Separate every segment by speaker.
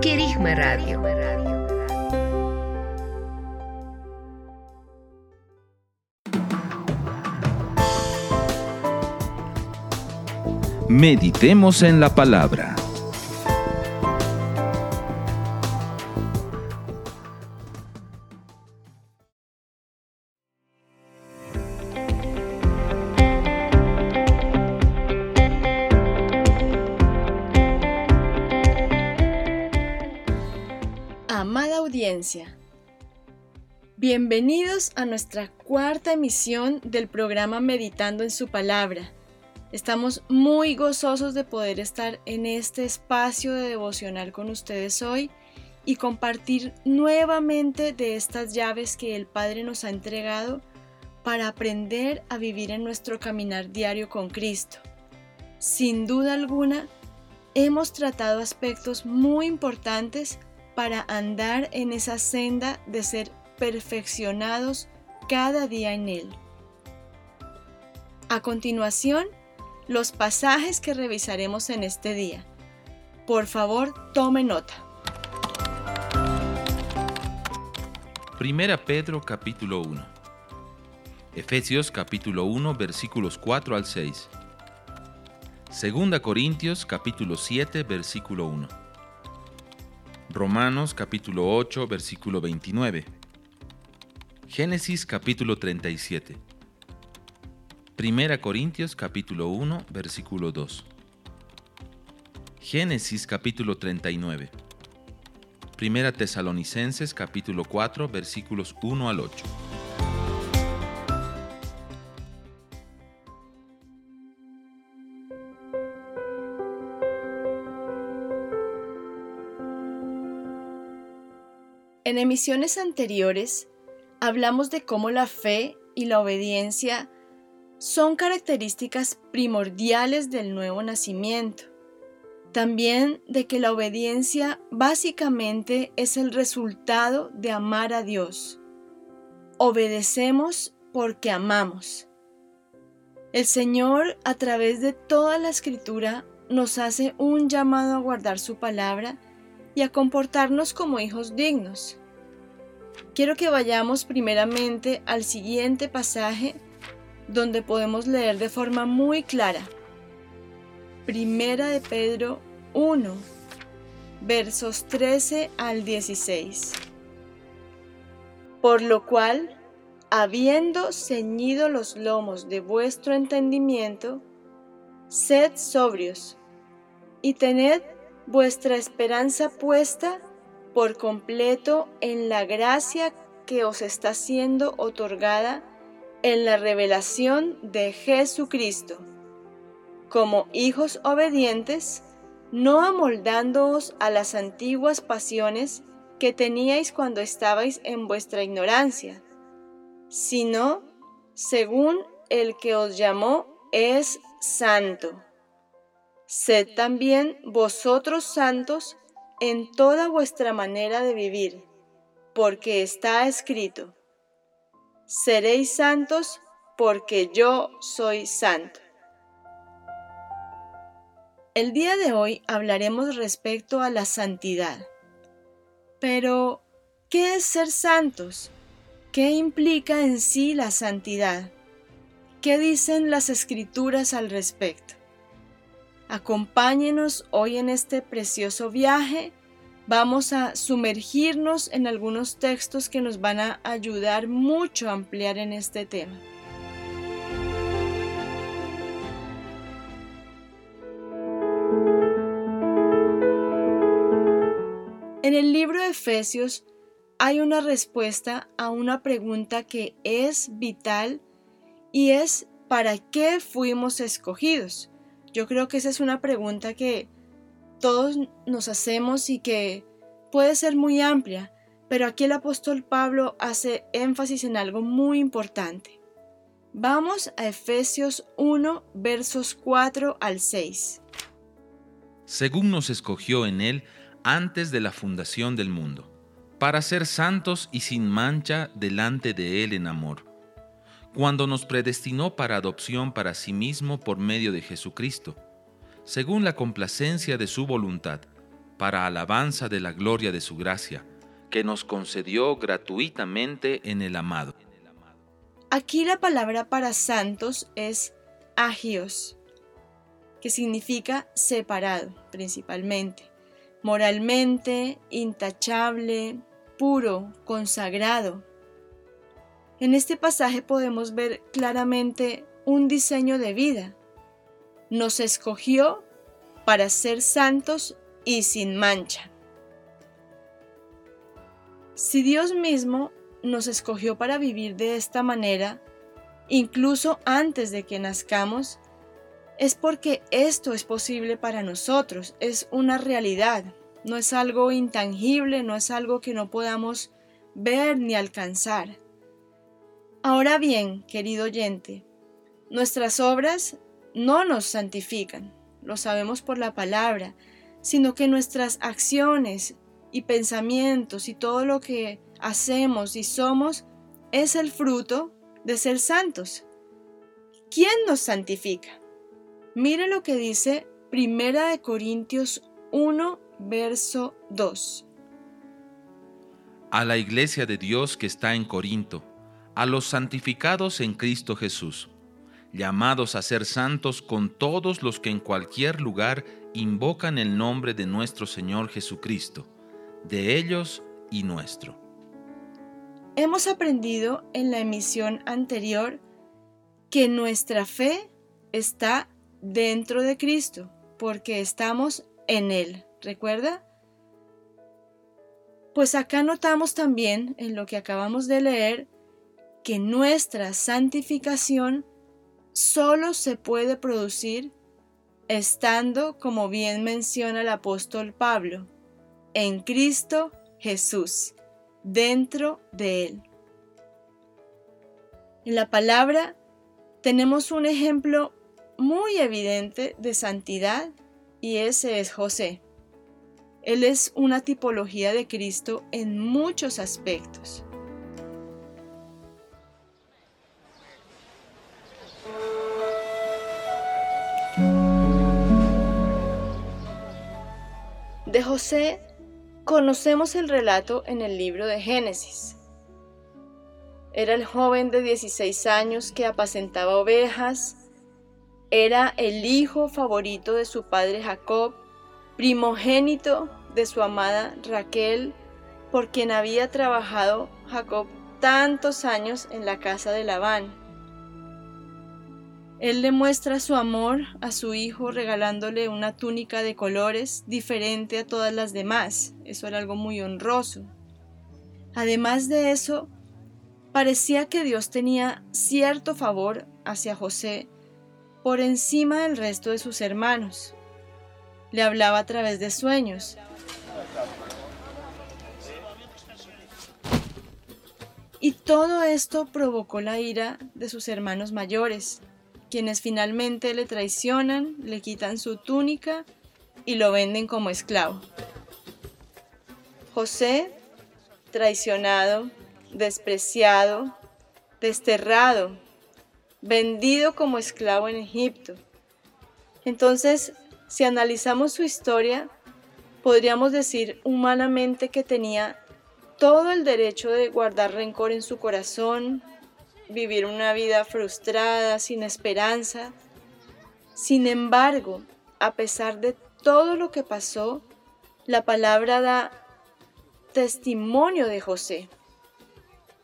Speaker 1: Querigma Radio.
Speaker 2: Meditemos en la palabra.
Speaker 3: Bienvenidos a nuestra cuarta emisión del programa Meditando en su palabra. Estamos muy gozosos de poder estar en este espacio de devocional con ustedes hoy y compartir nuevamente de estas llaves que el Padre nos ha entregado para aprender a vivir en nuestro caminar diario con Cristo. Sin duda alguna, hemos tratado aspectos muy importantes para andar en esa senda de ser perfeccionados cada día en Él. A continuación, los pasajes que revisaremos en este día. Por favor, tome nota.
Speaker 2: Primera Pedro capítulo 1. Efesios capítulo 1 versículos 4 al 6. Segunda Corintios capítulo 7 versículo 1. Romanos capítulo 8 versículo 29. Génesis capítulo 37. Primera Corintios capítulo 1 versículo 2. Génesis capítulo 39. Primera Tesalonicenses capítulo 4 versículos 1 al 8.
Speaker 3: En emisiones anteriores hablamos de cómo la fe y la obediencia son características primordiales del nuevo nacimiento. También de que la obediencia básicamente es el resultado de amar a Dios. Obedecemos porque amamos. El Señor a través de toda la escritura nos hace un llamado a guardar su palabra y a comportarnos como hijos dignos. Quiero que vayamos primeramente al siguiente pasaje donde podemos leer de forma muy clara. Primera de Pedro 1, versos 13 al 16. Por lo cual, habiendo ceñido los lomos de vuestro entendimiento, sed sobrios y tened vuestra esperanza puesta por completo en la gracia que os está siendo otorgada en la revelación de Jesucristo. Como hijos obedientes, no amoldándoos a las antiguas pasiones que teníais cuando estabais en vuestra ignorancia, sino según el que os llamó es santo. Sed también vosotros santos en toda vuestra manera de vivir, porque está escrito, seréis santos porque yo soy santo. El día de hoy hablaremos respecto a la santidad. Pero, ¿qué es ser santos? ¿Qué implica en sí la santidad? ¿Qué dicen las escrituras al respecto? Acompáñenos hoy en este precioso viaje. Vamos a sumergirnos en algunos textos que nos van a ayudar mucho a ampliar en este tema. En el libro de Efesios hay una respuesta a una pregunta que es vital y es ¿para qué fuimos escogidos? Yo creo que esa es una pregunta que todos nos hacemos y que puede ser muy amplia, pero aquí el apóstol Pablo hace énfasis en algo muy importante. Vamos a Efesios 1, versos 4 al 6.
Speaker 2: Según nos escogió en Él antes de la fundación del mundo, para ser santos y sin mancha delante de Él en amor, cuando nos predestinó para adopción para sí mismo por medio de Jesucristo, según la complacencia de su voluntad, para alabanza de la gloria de su gracia, que nos concedió gratuitamente en el amado.
Speaker 3: Aquí la palabra para santos es agios, que significa separado principalmente, moralmente, intachable, puro, consagrado. En este pasaje podemos ver claramente un diseño de vida. Nos escogió para ser santos y sin mancha. Si Dios mismo nos escogió para vivir de esta manera, incluso antes de que nazcamos, es porque esto es posible para nosotros, es una realidad, no es algo intangible, no es algo que no podamos ver ni alcanzar. Ahora bien, querido oyente, nuestras obras no nos santifican, lo sabemos por la palabra, sino que nuestras acciones y pensamientos y todo lo que hacemos y somos es el fruto de ser santos. ¿Quién nos santifica? Mire lo que dice Primera de Corintios 1, verso 2.
Speaker 2: A la iglesia de Dios que está en Corinto, a los santificados en Cristo Jesús, llamados a ser santos con todos los que en cualquier lugar invocan el nombre de nuestro Señor Jesucristo, de ellos y nuestro.
Speaker 3: Hemos aprendido en la emisión anterior que nuestra fe está dentro de Cristo, porque estamos en Él. ¿Recuerda? Pues acá notamos también en lo que acabamos de leer que nuestra santificación solo se puede producir estando, como bien menciona el apóstol Pablo, en Cristo Jesús dentro de él. En la palabra tenemos un ejemplo muy evidente de santidad y ese es José. Él es una tipología de Cristo en muchos aspectos. De José Conocemos el relato en el libro de Génesis. Era el joven de 16 años que apacentaba ovejas, era el hijo favorito de su padre Jacob, primogénito de su amada Raquel, por quien había trabajado Jacob tantos años en la casa de Labán. Él le muestra su amor a su hijo regalándole una túnica de colores diferente a todas las demás. Eso era algo muy honroso. Además de eso, parecía que Dios tenía cierto favor hacia José por encima del resto de sus hermanos. Le hablaba a través de sueños. Y todo esto provocó la ira de sus hermanos mayores, quienes finalmente le traicionan, le quitan su túnica y lo venden como esclavo. José, traicionado, despreciado, desterrado, vendido como esclavo en Egipto. Entonces, si analizamos su historia, podríamos decir humanamente que tenía todo el derecho de guardar rencor en su corazón, vivir una vida frustrada, sin esperanza. Sin embargo, a pesar de todo lo que pasó, la palabra da testimonio de José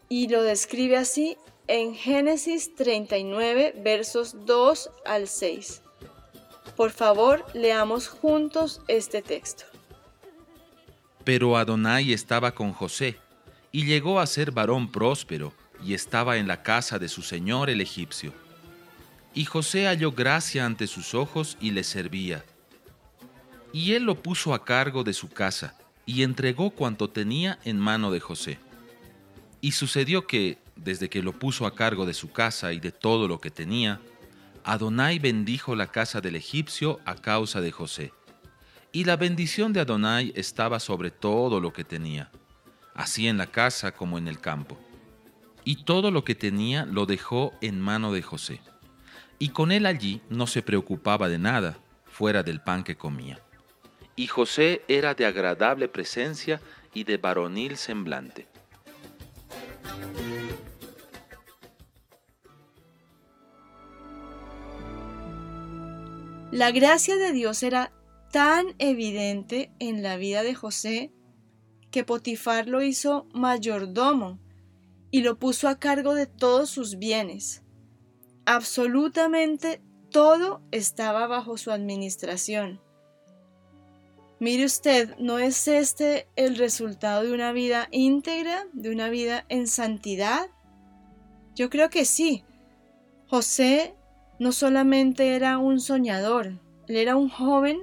Speaker 3: y lo describe así en Génesis 39 versos 2 al 6. Por favor, leamos juntos este texto.
Speaker 2: Pero Adonai estaba con José y llegó a ser varón próspero y estaba en la casa de su señor el egipcio. Y José halló gracia ante sus ojos y le servía. Y él lo puso a cargo de su casa, y entregó cuanto tenía en mano de José. Y sucedió que, desde que lo puso a cargo de su casa y de todo lo que tenía, Adonai bendijo la casa del egipcio a causa de José. Y la bendición de Adonai estaba sobre todo lo que tenía, así en la casa como en el campo. Y todo lo que tenía lo dejó en mano de José. Y con él allí no se preocupaba de nada, fuera del pan que comía. Y José era de agradable presencia y de varonil semblante.
Speaker 3: La gracia de Dios era tan evidente en la vida de José que Potifar lo hizo mayordomo y lo puso a cargo de todos sus bienes. Absolutamente todo estaba bajo su administración. Mire usted, ¿no es este el resultado de una vida íntegra, de una vida en santidad? Yo creo que sí. José no solamente era un soñador, él era un joven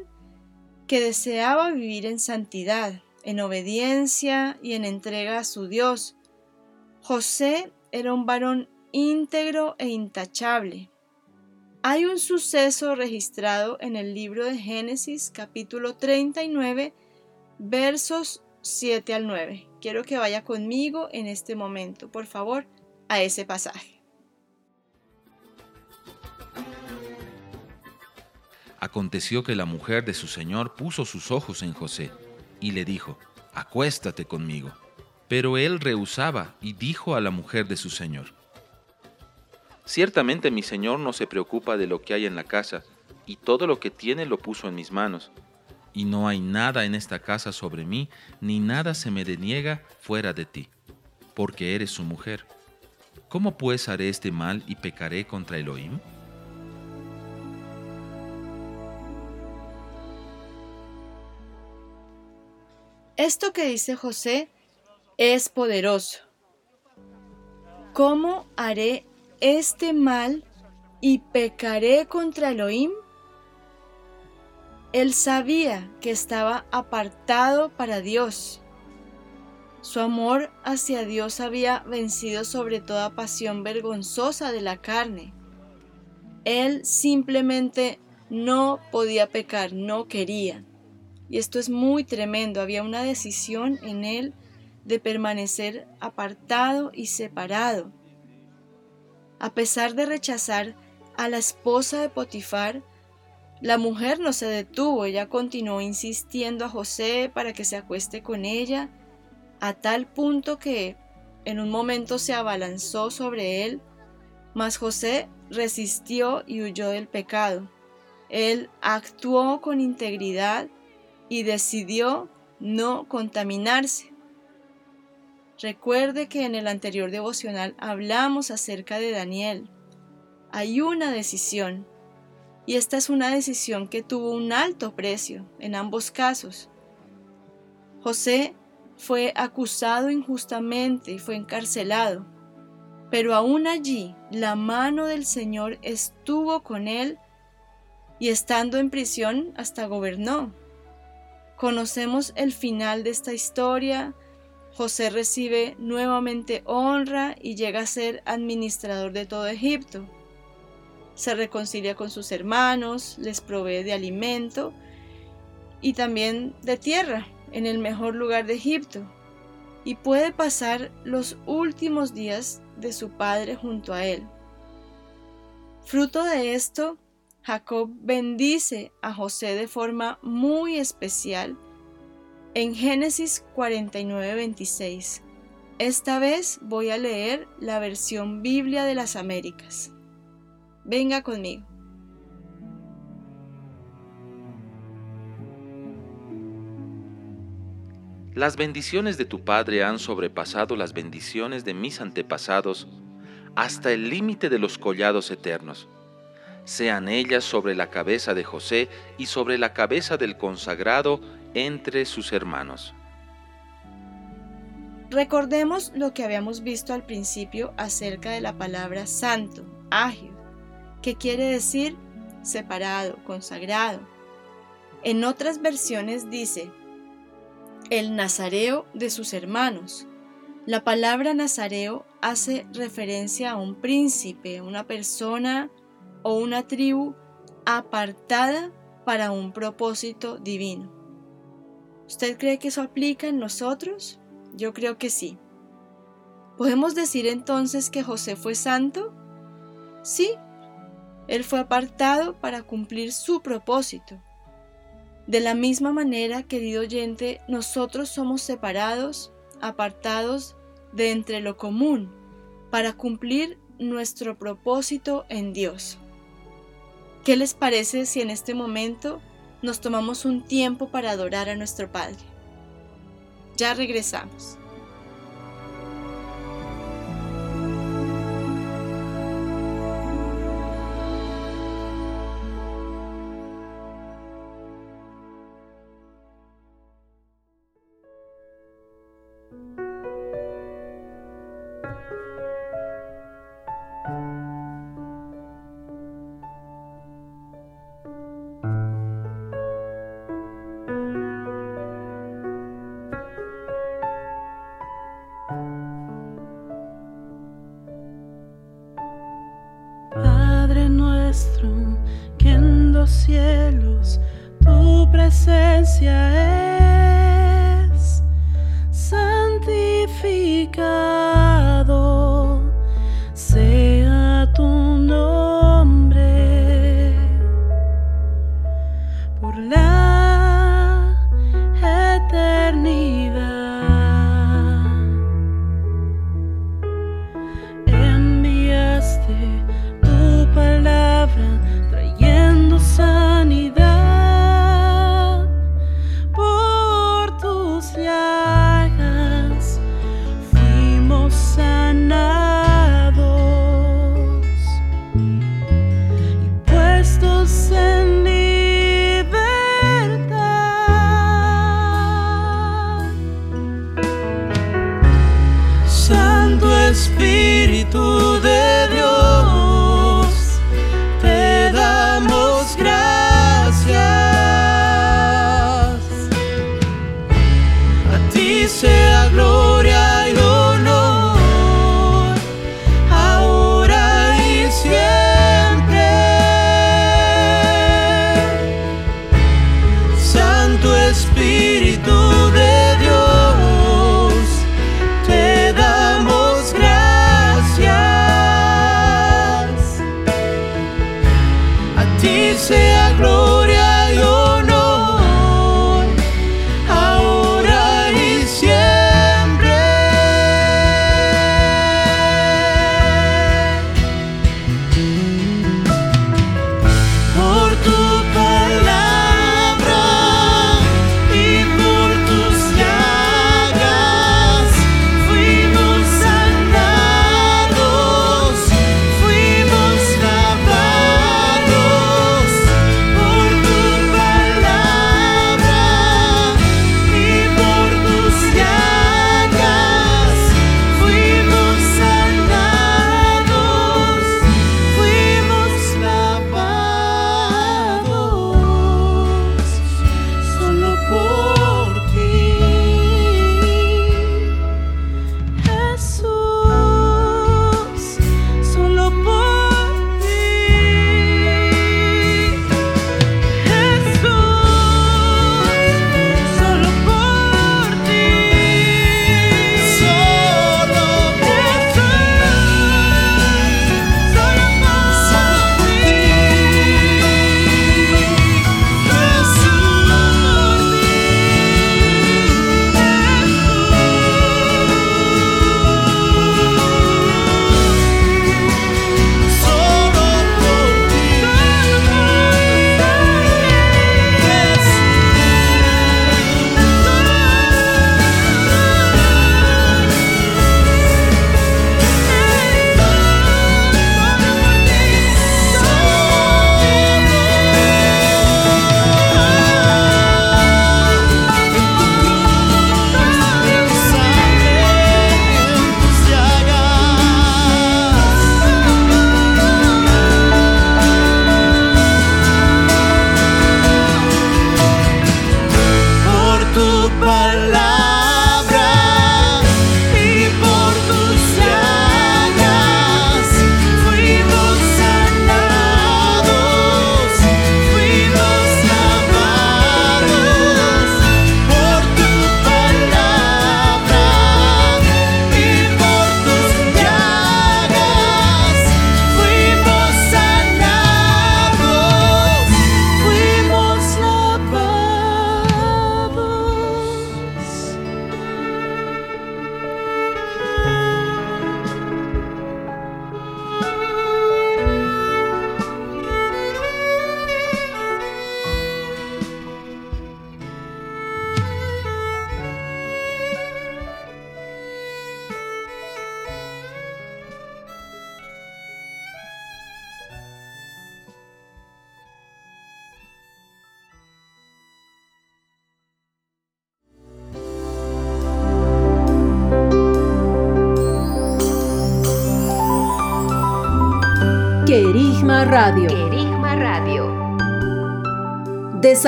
Speaker 3: que deseaba vivir en santidad, en obediencia y en entrega a su Dios. José era un varón íntegro e intachable. Hay un suceso registrado en el libro de Génesis capítulo 39 versos 7 al 9. Quiero que vaya conmigo en este momento, por favor, a ese pasaje.
Speaker 2: Aconteció que la mujer de su señor puso sus ojos en José y le dijo, acuéstate conmigo. Pero él rehusaba y dijo a la mujer de su señor, Ciertamente mi señor no se preocupa de lo que hay en la casa, y todo lo que tiene lo puso en mis manos. Y no hay nada en esta casa sobre mí, ni nada se me deniega fuera de ti, porque eres su mujer. ¿Cómo pues haré este mal y pecaré contra Elohim?
Speaker 3: Esto que dice José es poderoso. ¿Cómo haré este mal y pecaré contra Elohim? Él sabía que estaba apartado para Dios. Su amor hacia Dios había vencido sobre toda pasión vergonzosa de la carne. Él simplemente no podía pecar, no quería. Y esto es muy tremendo. Había una decisión en él de permanecer apartado y separado. A pesar de rechazar a la esposa de Potifar, la mujer no se detuvo, ella continuó insistiendo a José para que se acueste con ella, a tal punto que en un momento se abalanzó sobre él, mas José resistió y huyó del pecado. Él actuó con integridad y decidió no contaminarse. Recuerde que en el anterior devocional hablamos acerca de Daniel. Hay una decisión y esta es una decisión que tuvo un alto precio en ambos casos. José fue acusado injustamente y fue encarcelado, pero aún allí la mano del Señor estuvo con él y estando en prisión hasta gobernó. Conocemos el final de esta historia. José recibe nuevamente honra y llega a ser administrador de todo Egipto. Se reconcilia con sus hermanos, les provee de alimento y también de tierra en el mejor lugar de Egipto y puede pasar los últimos días de su padre junto a él. Fruto de esto, Jacob bendice a José de forma muy especial en Génesis 49:26. Esta vez voy a leer la versión Biblia de las Américas. Venga conmigo.
Speaker 2: Las bendiciones de tu Padre han sobrepasado las bendiciones de mis antepasados hasta el límite de los collados eternos sean ellas sobre la cabeza de José y sobre la cabeza del consagrado entre sus hermanos.
Speaker 3: Recordemos lo que habíamos visto al principio acerca de la palabra santo, ágil, que quiere decir separado, consagrado. En otras versiones dice, el nazareo de sus hermanos. La palabra nazareo hace referencia a un príncipe, una persona o una tribu apartada para un propósito divino. ¿Usted cree que eso aplica en nosotros? Yo creo que sí. ¿Podemos decir entonces que José fue santo? Sí, él fue apartado para cumplir su propósito. De la misma manera, querido oyente, nosotros somos separados, apartados de entre lo común, para cumplir nuestro propósito en Dios. ¿Qué les parece si en este momento nos tomamos un tiempo para adorar a nuestro Padre? Ya regresamos.
Speaker 4: Que en los cielos tu presencia es. Santificado,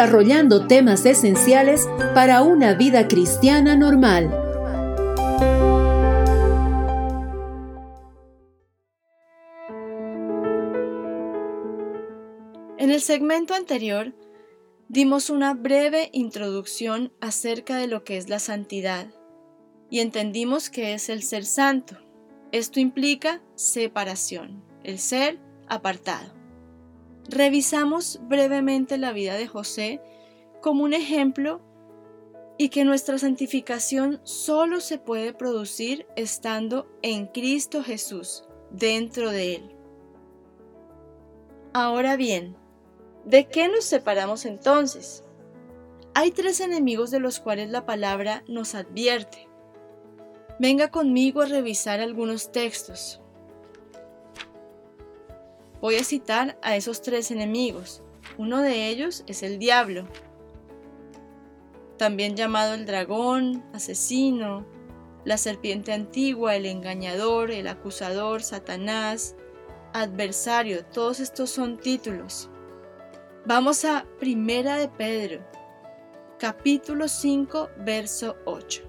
Speaker 5: Desarrollando temas esenciales para una vida cristiana normal.
Speaker 3: En el segmento anterior dimos una breve introducción acerca de lo que es la santidad y entendimos que es el ser santo. Esto implica separación, el ser apartado. Revisamos brevemente la vida de José como un ejemplo y que nuestra santificación solo se puede producir estando en Cristo Jesús, dentro de Él. Ahora bien, ¿de qué nos separamos entonces? Hay tres enemigos de los cuales la palabra nos advierte. Venga conmigo a revisar algunos textos. Voy a citar a esos tres enemigos. Uno de ellos es el diablo, también llamado el dragón, asesino, la serpiente antigua, el engañador, el acusador, Satanás, adversario, todos estos son títulos. Vamos a Primera de Pedro, capítulo 5, verso 8.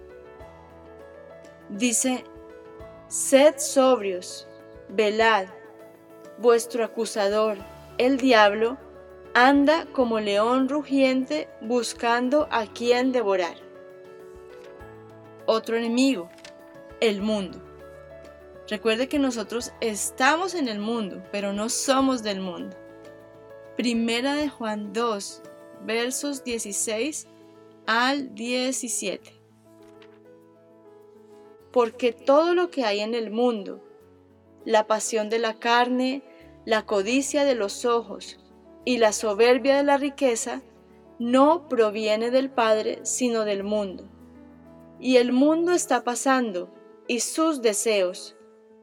Speaker 3: Dice, Sed sobrios, velad, vuestro acusador, el diablo, anda como león rugiente buscando a quien devorar. Otro enemigo, el mundo. Recuerde que nosotros estamos en el mundo, pero no somos del mundo. Primera de Juan 2, versos 16 al 17. Porque todo lo que hay en el mundo, la pasión de la carne, la codicia de los ojos y la soberbia de la riqueza, no proviene del Padre, sino del mundo. Y el mundo está pasando, y sus deseos,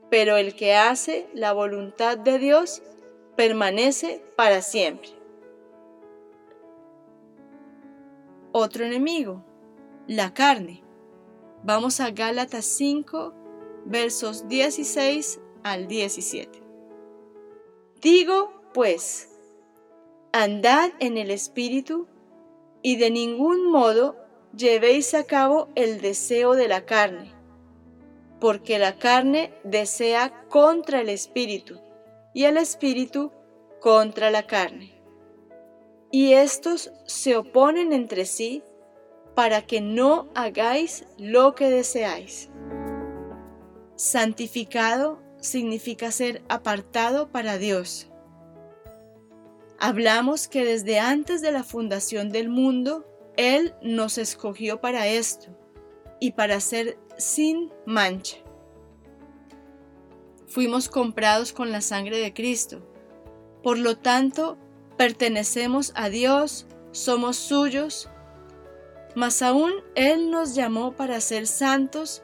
Speaker 3: pero el que hace la voluntad de Dios permanece para siempre. Otro enemigo, la carne. Vamos a Gálatas 5, versos 16 al 17. Digo, pues, andad en el Espíritu y de ningún modo llevéis a cabo el deseo de la carne, porque la carne desea contra el Espíritu y el Espíritu contra la carne. Y estos se oponen entre sí para que no hagáis lo que deseáis. Santificado significa ser apartado para Dios. Hablamos que desde antes de la fundación del mundo, Él nos escogió para esto y para ser sin mancha. Fuimos comprados con la sangre de Cristo. Por lo tanto, pertenecemos a Dios, somos suyos, mas aún Él nos llamó para ser santos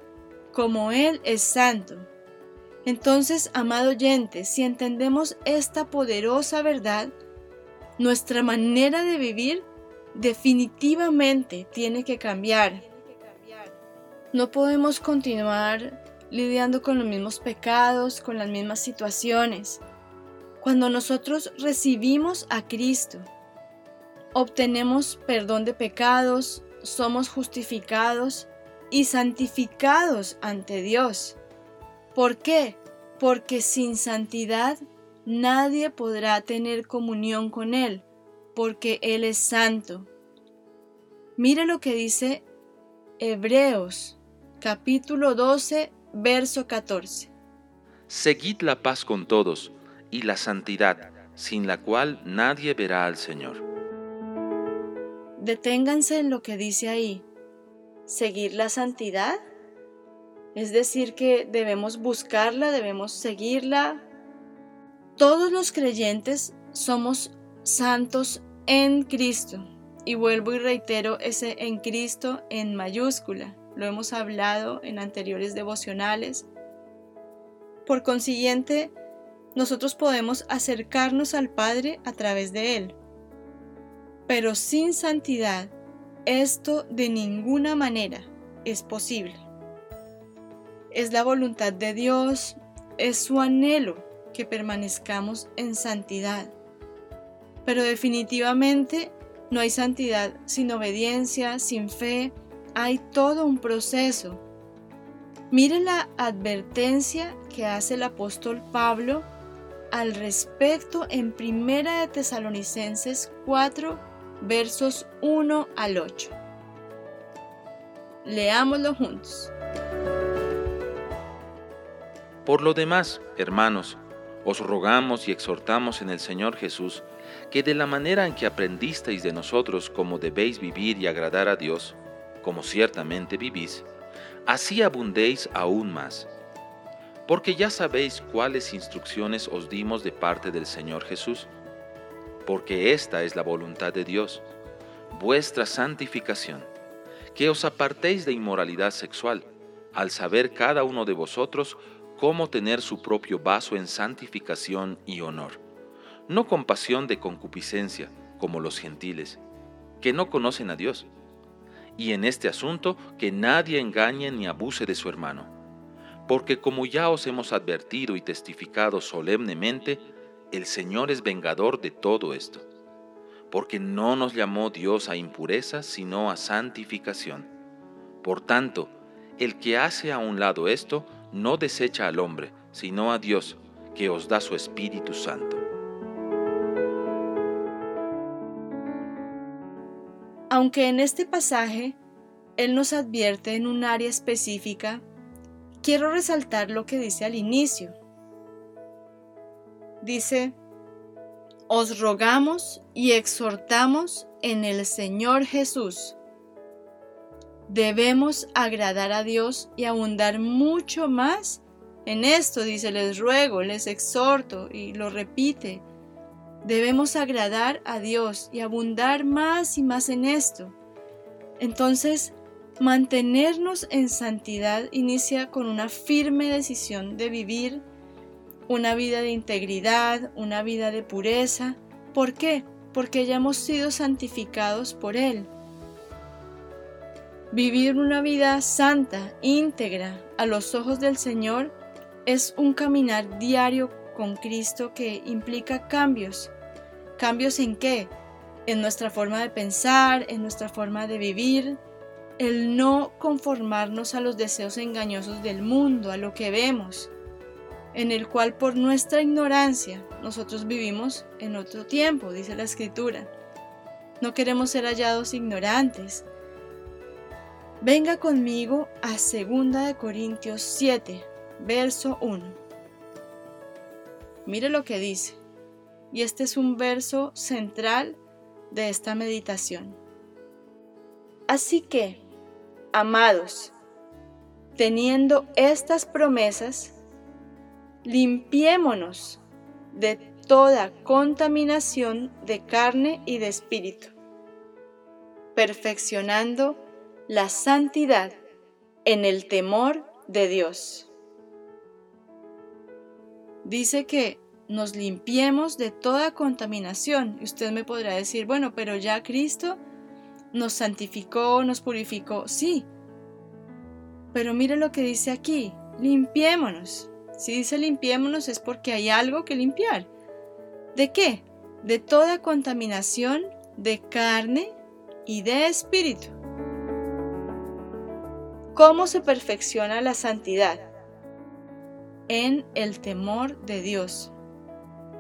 Speaker 3: como Él es santo. Entonces, amado oyente, si entendemos esta poderosa verdad, nuestra manera de vivir definitivamente tiene que cambiar. No podemos continuar lidiando con los mismos pecados, con las mismas situaciones. Cuando nosotros recibimos a Cristo, obtenemos perdón de pecados, somos justificados y santificados ante Dios. ¿Por qué? Porque sin santidad nadie podrá tener comunión con Él, porque Él es santo. Mire lo que dice Hebreos capítulo 12, verso 14.
Speaker 2: Seguid la paz con todos y la santidad, sin la cual nadie verá al Señor.
Speaker 3: Deténganse en lo que dice ahí. ¿Seguir la santidad? Es decir, que debemos buscarla, debemos seguirla. Todos los creyentes somos santos en Cristo. Y vuelvo y reitero ese en Cristo en mayúscula. Lo hemos hablado en anteriores devocionales. Por consiguiente, nosotros podemos acercarnos al Padre a través de Él. Pero sin santidad, esto de ninguna manera es posible es la voluntad de Dios, es su anhelo que permanezcamos en santidad. Pero definitivamente no hay santidad sin obediencia, sin fe, hay todo un proceso. Miren la advertencia que hace el apóstol Pablo al respecto en Primera de Tesalonicenses 4, versos 1 al 8. Leámoslo juntos.
Speaker 2: Por lo demás, hermanos, os rogamos y exhortamos en el Señor Jesús que de la manera en que aprendisteis de nosotros cómo debéis vivir y agradar a Dios, como ciertamente vivís, así abundéis aún más. Porque ya sabéis cuáles instrucciones os dimos de parte del Señor Jesús. Porque esta es la voluntad de Dios, vuestra santificación, que os apartéis de inmoralidad sexual, al saber cada uno de vosotros cómo tener su propio vaso en santificación y honor, no con pasión de concupiscencia, como los gentiles, que no conocen a Dios. Y en este asunto que nadie engañe ni abuse de su hermano, porque como ya os hemos advertido y testificado solemnemente, el Señor es vengador de todo esto, porque no nos llamó Dios a impureza, sino a santificación. Por tanto, el que hace a un lado esto, no desecha al hombre, sino a Dios, que os da su Espíritu Santo.
Speaker 3: Aunque en este pasaje Él nos advierte en un área específica, quiero resaltar lo que dice al inicio. Dice, os rogamos y exhortamos en el Señor Jesús Debemos agradar a Dios y abundar mucho más en esto, dice, les ruego, les exhorto y lo repite. Debemos agradar a Dios y abundar más y más en esto. Entonces, mantenernos en santidad inicia con una firme decisión de vivir una vida de integridad, una vida de pureza. ¿Por qué? Porque ya hemos sido santificados por Él. Vivir una vida santa, íntegra, a los ojos del Señor, es un caminar diario con Cristo que implica cambios. ¿Cambios en qué? En nuestra forma de pensar, en nuestra forma de vivir, el no conformarnos a los deseos engañosos del mundo, a lo que vemos, en el cual por nuestra ignorancia nosotros vivimos en otro tiempo, dice la Escritura. No queremos ser hallados ignorantes, Venga conmigo a 2 Corintios 7, verso 1. Mire lo que dice. Y este es un verso central de esta meditación. Así que, amados, teniendo estas promesas, limpiémonos de toda contaminación de carne y de espíritu, perfeccionando la santidad en el temor de Dios. Dice que nos limpiemos de toda contaminación. Y usted me podrá decir, bueno, pero ya Cristo nos santificó, nos purificó. Sí. Pero mire lo que dice aquí, limpiémonos. Si dice limpiémonos es porque hay algo que limpiar. ¿De qué? De toda contaminación de carne y de espíritu. ¿Cómo se perfecciona la santidad? En el temor de Dios.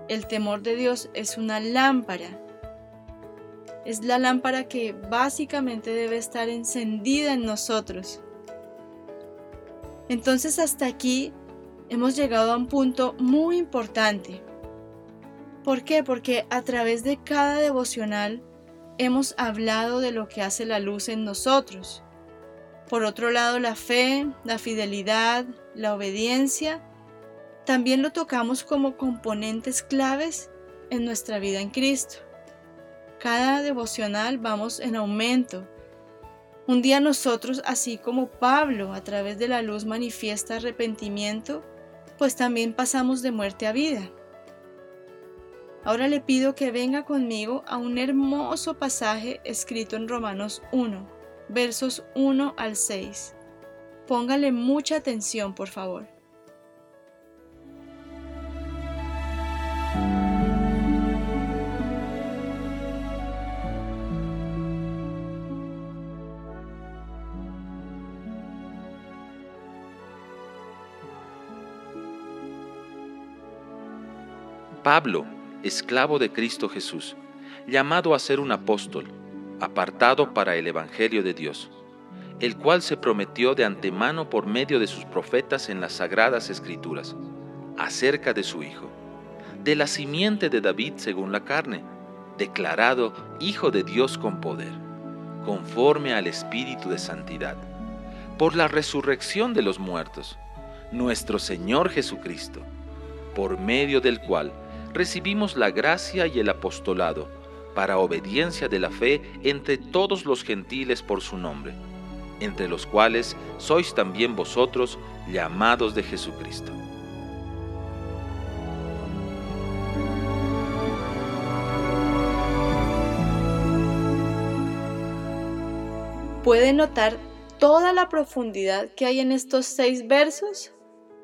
Speaker 3: El temor de Dios es una lámpara. Es la lámpara que básicamente debe estar encendida en nosotros. Entonces hasta aquí hemos llegado a un punto muy importante. ¿Por qué? Porque a través de cada devocional hemos hablado de lo que hace la luz en nosotros por otro lado, la fe, la fidelidad, la obediencia, también lo tocamos como componentes claves en nuestra vida en Cristo. Cada devocional vamos en aumento. Un día nosotros, así como Pablo a través de la luz manifiesta arrepentimiento, pues también pasamos de muerte a vida. Ahora le pido que venga conmigo a un hermoso pasaje escrito en Romanos 1 versos 1 al 6. Póngale mucha atención, por favor.
Speaker 2: Pablo, esclavo de Cristo Jesús, llamado a ser un apóstol apartado para el Evangelio de Dios, el cual se prometió de antemano por medio de sus profetas en las sagradas escrituras, acerca de su Hijo, de la simiente de David según la carne, declarado Hijo de Dios con poder, conforme al Espíritu de Santidad, por la resurrección de los muertos, nuestro Señor Jesucristo, por medio del cual recibimos la gracia y el apostolado, para obediencia de la fe entre todos los gentiles por su nombre, entre los cuales sois también vosotros llamados de Jesucristo.
Speaker 3: ¿Puede notar toda la profundidad que hay en estos seis versos?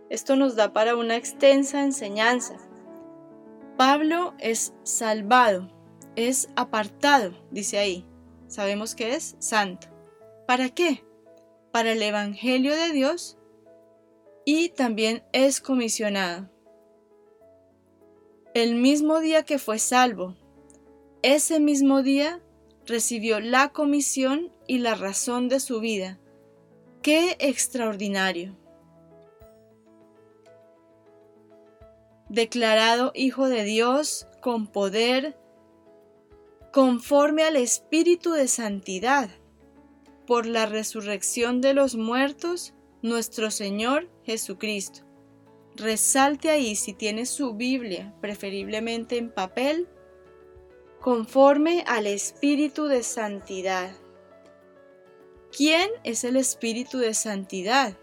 Speaker 3: Esto nos da para una extensa enseñanza. Pablo es salvado, es apartado, dice ahí. Sabemos que es santo. ¿Para qué? Para el Evangelio de Dios y también es comisionado. El mismo día que fue salvo, ese mismo día recibió la comisión y la razón de su vida. ¡Qué extraordinario! Declarado Hijo de Dios con poder, conforme al Espíritu de Santidad, por la resurrección de los muertos, nuestro Señor Jesucristo. Resalte ahí si tiene su Biblia, preferiblemente en papel, conforme al Espíritu de Santidad. ¿Quién es el Espíritu de Santidad?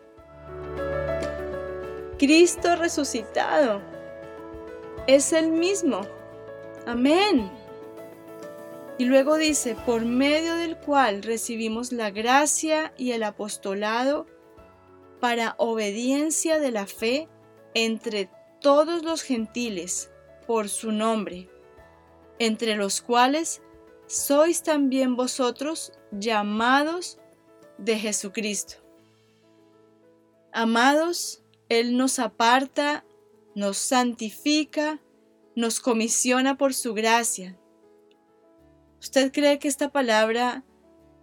Speaker 3: Cristo resucitado. Es el mismo. Amén. Y luego dice, por medio del cual recibimos la gracia y el apostolado para obediencia de la fe entre todos los gentiles por su nombre, entre los cuales sois también vosotros llamados de Jesucristo. Amados, Él nos aparta, nos santifica, nos comisiona por su gracia. ¿Usted cree que esta palabra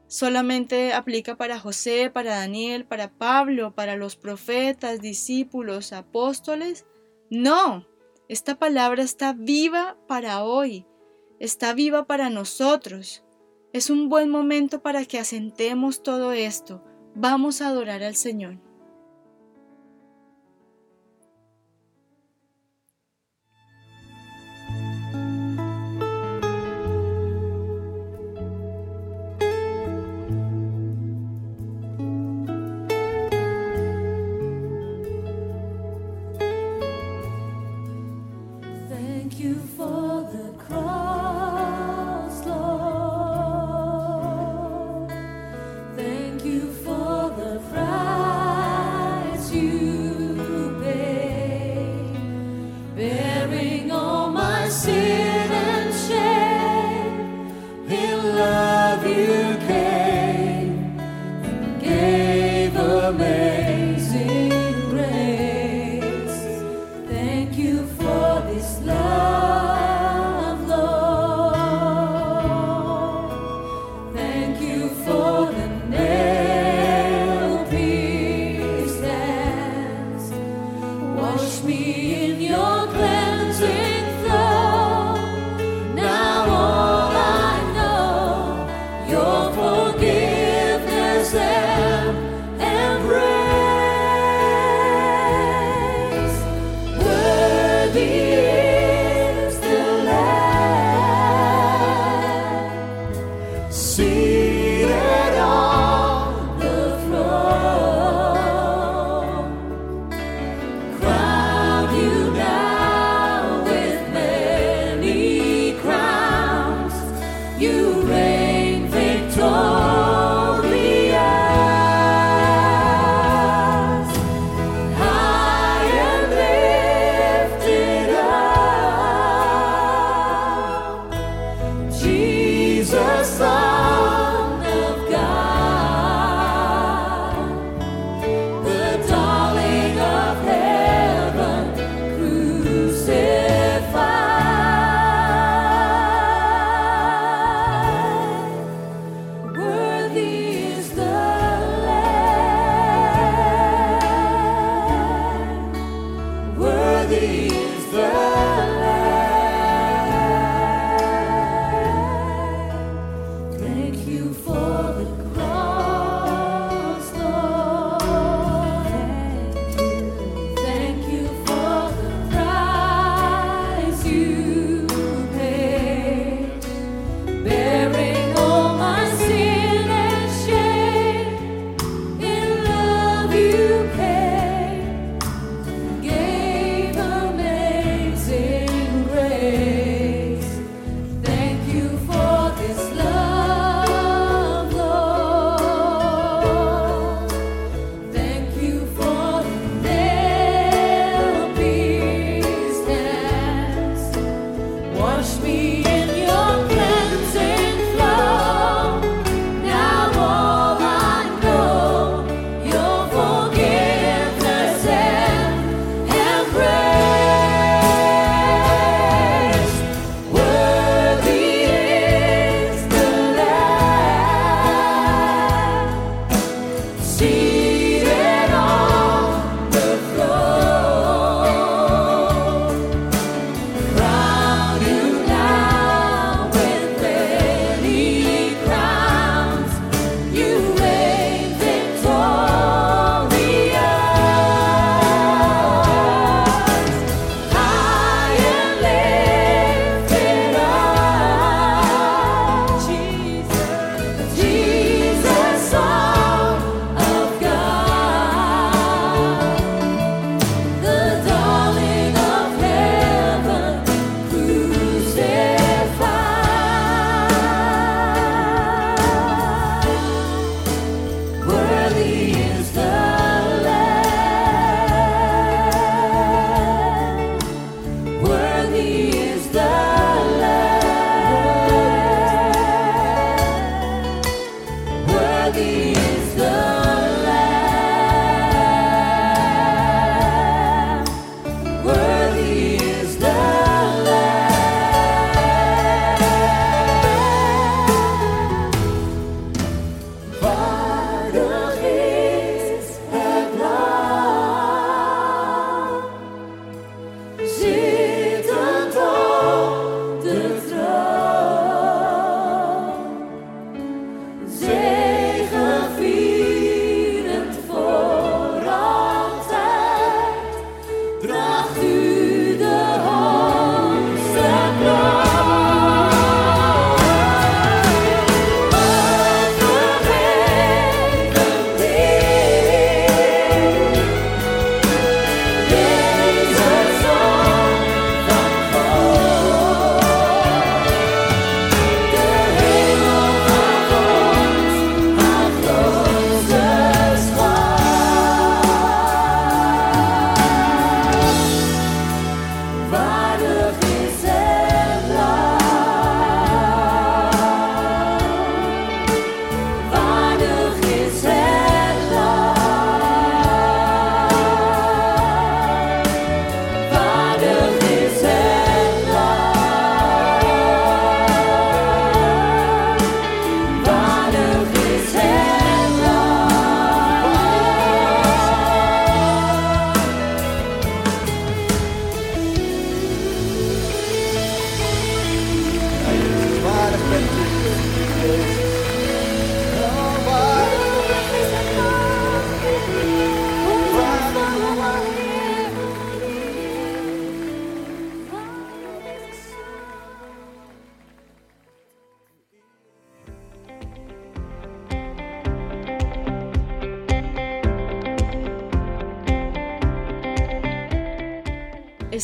Speaker 3: solamente aplica para José, para Daniel, para Pablo, para los profetas, discípulos, apóstoles? No, esta palabra está viva para hoy, está viva para nosotros. Es un buen momento para que asentemos todo esto. Vamos a adorar al Señor.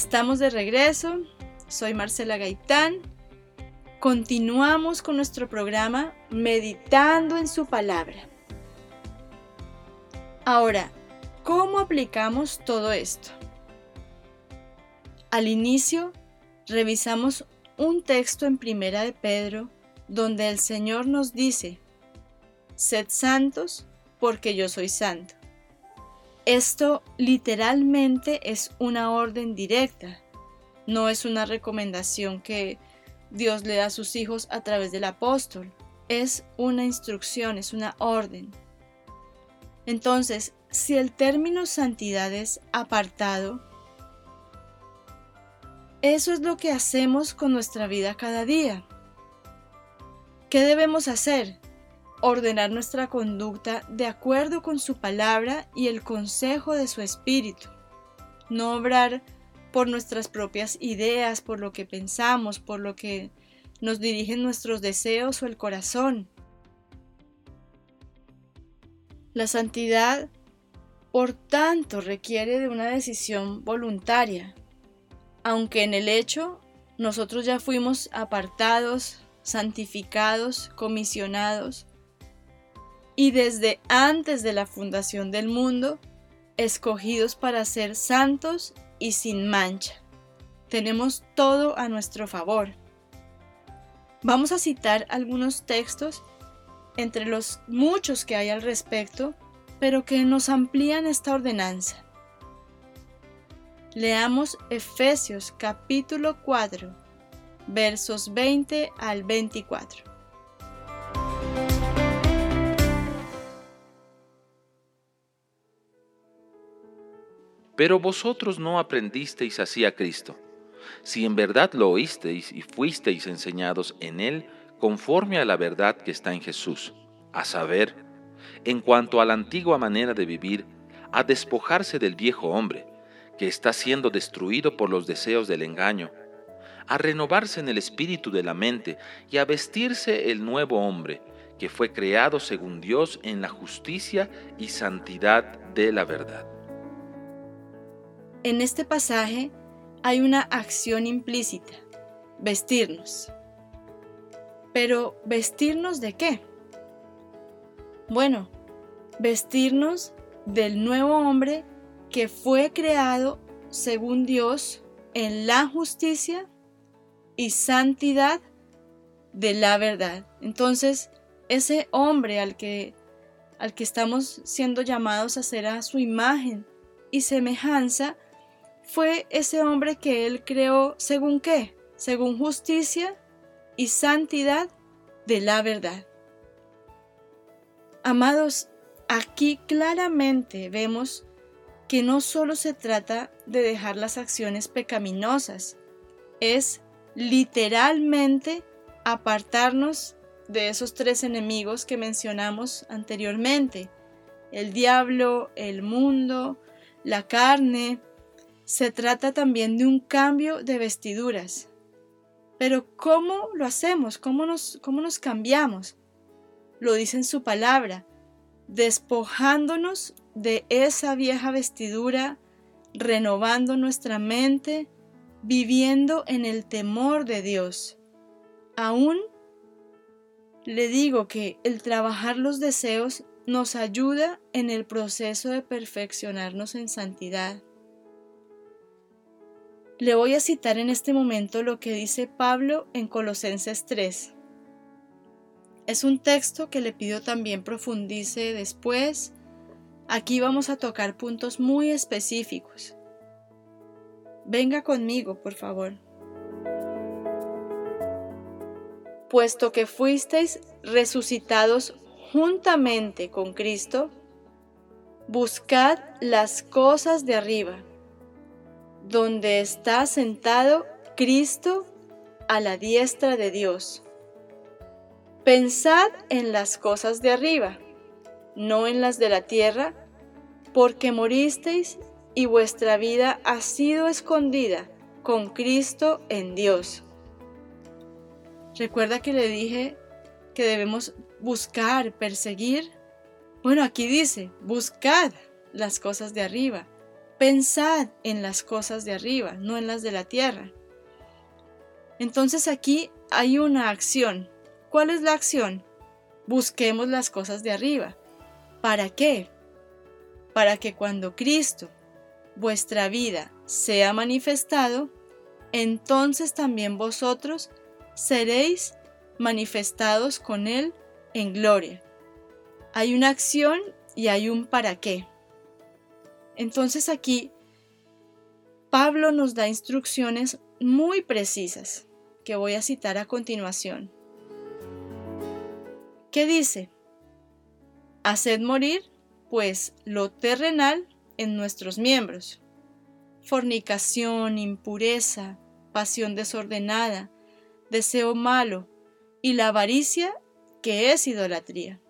Speaker 3: Estamos de regreso. Soy Marcela Gaitán. Continuamos con nuestro programa Meditando en su palabra. Ahora, ¿cómo aplicamos todo esto? Al inicio, revisamos un texto en Primera de Pedro donde el Señor nos dice, Sed santos porque yo soy santo. Esto literalmente es una orden directa, no es una recomendación que Dios le da a sus hijos a través del apóstol, es una instrucción, es una orden. Entonces, si el término santidad es apartado, eso es lo que hacemos con nuestra vida cada día. ¿Qué debemos hacer? Ordenar nuestra conducta de acuerdo con su palabra y el consejo de su espíritu. No obrar por nuestras propias ideas, por lo que pensamos, por lo que nos dirigen nuestros deseos o el corazón. La santidad, por tanto, requiere de una decisión voluntaria, aunque en el hecho nosotros ya fuimos apartados, santificados, comisionados, y desde antes de la fundación del mundo, escogidos para ser santos y sin mancha. Tenemos todo a nuestro favor. Vamos a citar algunos textos entre los muchos que hay al respecto, pero que nos amplían esta ordenanza. Leamos Efesios capítulo 4, versos 20 al 24.
Speaker 2: Pero vosotros no aprendisteis así a Cristo, si en verdad lo oísteis y fuisteis enseñados en Él conforme a la verdad que está en Jesús, a saber, en cuanto a la antigua manera de vivir, a despojarse del viejo hombre, que está siendo destruido por los deseos del engaño, a renovarse en el espíritu de la mente y a vestirse el nuevo hombre, que fue creado según Dios en la justicia y santidad de la verdad.
Speaker 3: En este pasaje hay una acción implícita, vestirnos. Pero ¿vestirnos de qué? Bueno, vestirnos del nuevo hombre que fue creado según Dios en la justicia y santidad de la verdad. Entonces, ese hombre al que al que estamos siendo llamados a ser a su imagen y semejanza fue ese hombre que él creó según qué? Según justicia y santidad de la verdad. Amados, aquí claramente vemos que no solo se trata de dejar las acciones pecaminosas, es literalmente apartarnos de esos tres enemigos que mencionamos anteriormente, el diablo, el mundo, la carne se trata también de un cambio de vestiduras. Pero ¿cómo lo hacemos? ¿Cómo nos, cómo nos cambiamos? Lo dice en su palabra, despojándonos de esa vieja vestidura, renovando nuestra mente, viviendo en el temor de Dios. Aún le digo que el trabajar los deseos nos ayuda en el proceso de perfeccionarnos en santidad. Le voy a citar en este momento lo que dice Pablo en Colosenses 3. Es un texto que le pido también profundice después. Aquí vamos a tocar puntos muy específicos. Venga conmigo, por favor. Puesto que fuisteis resucitados juntamente con Cristo, buscad las cosas de arriba donde está sentado Cristo a la diestra de Dios. Pensad en las cosas de arriba, no en las de la tierra, porque moristeis y vuestra vida ha sido escondida con Cristo en Dios. Recuerda que le dije que debemos buscar, perseguir. Bueno, aquí dice, buscad las cosas de arriba pensad en las cosas de arriba, no en las de la tierra. Entonces aquí hay una acción. ¿Cuál es la acción? Busquemos las cosas de arriba. ¿Para qué? Para que cuando Cristo, vuestra vida, sea manifestado, entonces también vosotros seréis manifestados con Él en gloria. Hay una acción y hay un para qué. Entonces aquí Pablo nos da instrucciones muy precisas que voy a citar a continuación. ¿Qué dice? Haced morir, pues, lo terrenal en nuestros miembros. Fornicación, impureza, pasión desordenada, deseo malo y la avaricia que es idolatría.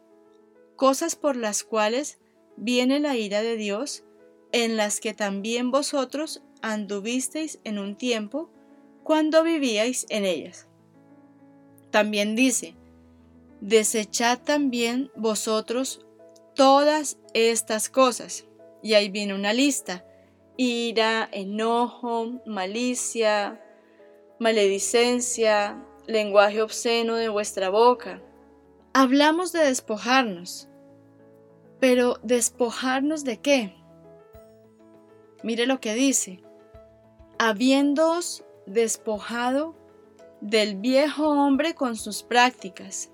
Speaker 3: Cosas por las cuales viene la ira de Dios, en las que también vosotros anduvisteis en un tiempo cuando vivíais en ellas. También dice, desechad también vosotros todas estas cosas. Y ahí viene una lista. Ira, enojo, malicia, maledicencia, lenguaje obsceno de vuestra boca. Hablamos de despojarnos, pero ¿despojarnos de qué? Mire lo que dice. Habiéndoos despojado del viejo hombre con sus prácticas.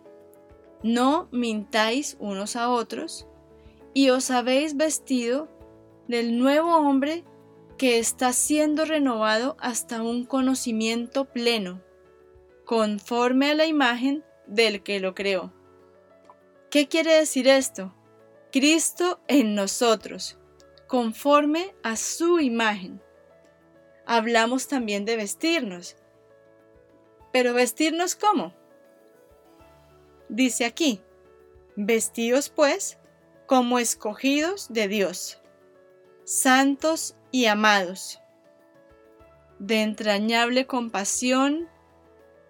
Speaker 3: No mintáis unos a otros, y os habéis vestido del nuevo hombre que está siendo renovado hasta un conocimiento pleno, conforme a la imagen del que lo creó. ¿Qué quiere decir esto? Cristo en nosotros, conforme a su imagen hablamos también de vestirnos. Pero vestirnos cómo? Dice aquí, vestidos pues como escogidos de Dios, santos y amados, de entrañable compasión,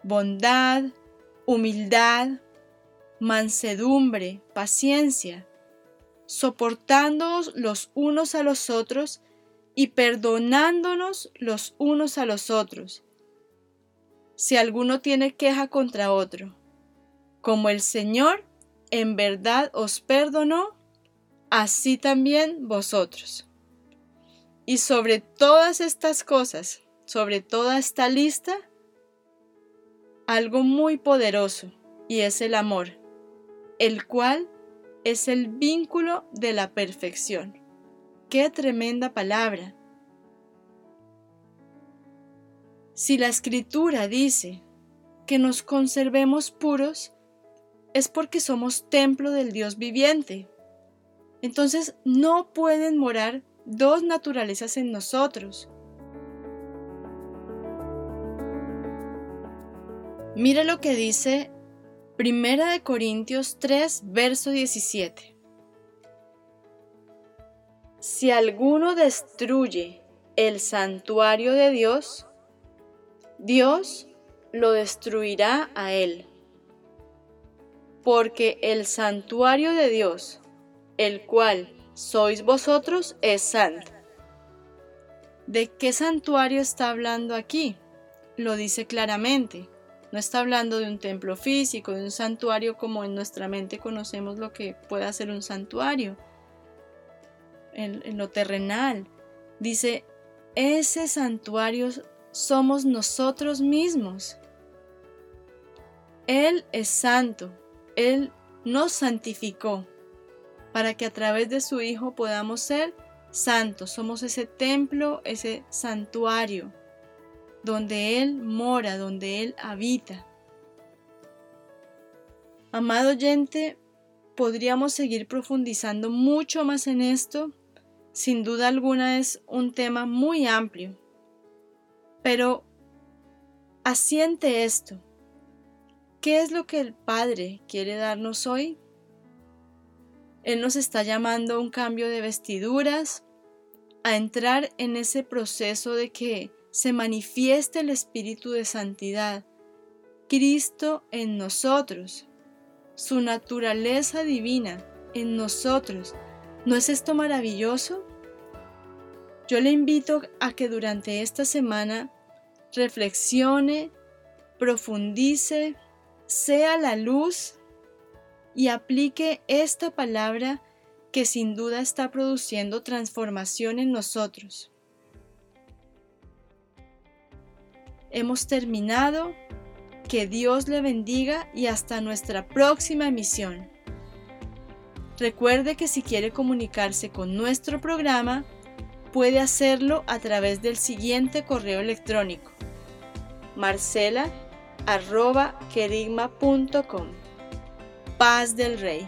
Speaker 3: bondad, humildad, mansedumbre, paciencia, soportándoos los unos a los otros y perdonándonos los unos a los otros, si alguno tiene queja contra otro. Como el Señor en verdad os perdonó, así también vosotros. Y sobre todas estas cosas, sobre toda esta lista, algo muy poderoso, y es el amor, el cual es el vínculo de la perfección. Qué tremenda palabra. Si la escritura dice que nos conservemos puros, es porque somos templo del Dios viviente. Entonces no pueden morar dos naturalezas en nosotros. Mira lo que dice Primera de Corintios 3, verso 17. Si alguno destruye el santuario de Dios, Dios lo destruirá a él. Porque el santuario de Dios, el cual sois vosotros, es santo. ¿De qué santuario está hablando aquí? Lo dice claramente. No está hablando de un templo físico, de un santuario como en nuestra mente conocemos lo que puede ser un santuario en, lo terrenal. Dice, ese santuario somos nosotros mismos. Él es santo, Él nos santificó para que a través de su Hijo podamos ser santos. Somos ese templo, ese santuario, donde Él mora, donde Él habita. Amado oyente, podríamos seguir profundizando mucho más en esto, sin duda alguna es un tema muy amplio. Pero asiente esto. ¿Qué es lo que el Padre quiere darnos hoy? Él nos está llamando a un cambio de vestiduras, a entrar en ese proceso de que se manifieste el Espíritu de Santidad, Cristo en nosotros, su naturaleza divina en nosotros. ¿No es esto maravilloso? Yo le invito a que durante esta semana reflexione, profundice, sea la luz y aplique esta palabra que sin duda está produciendo transformación en nosotros. Hemos terminado. Que Dios le bendiga y hasta nuestra próxima emisión. Recuerde que si quiere comunicarse con nuestro programa, puede hacerlo a través del siguiente correo electrónico marcela.querigma.com Paz del Rey.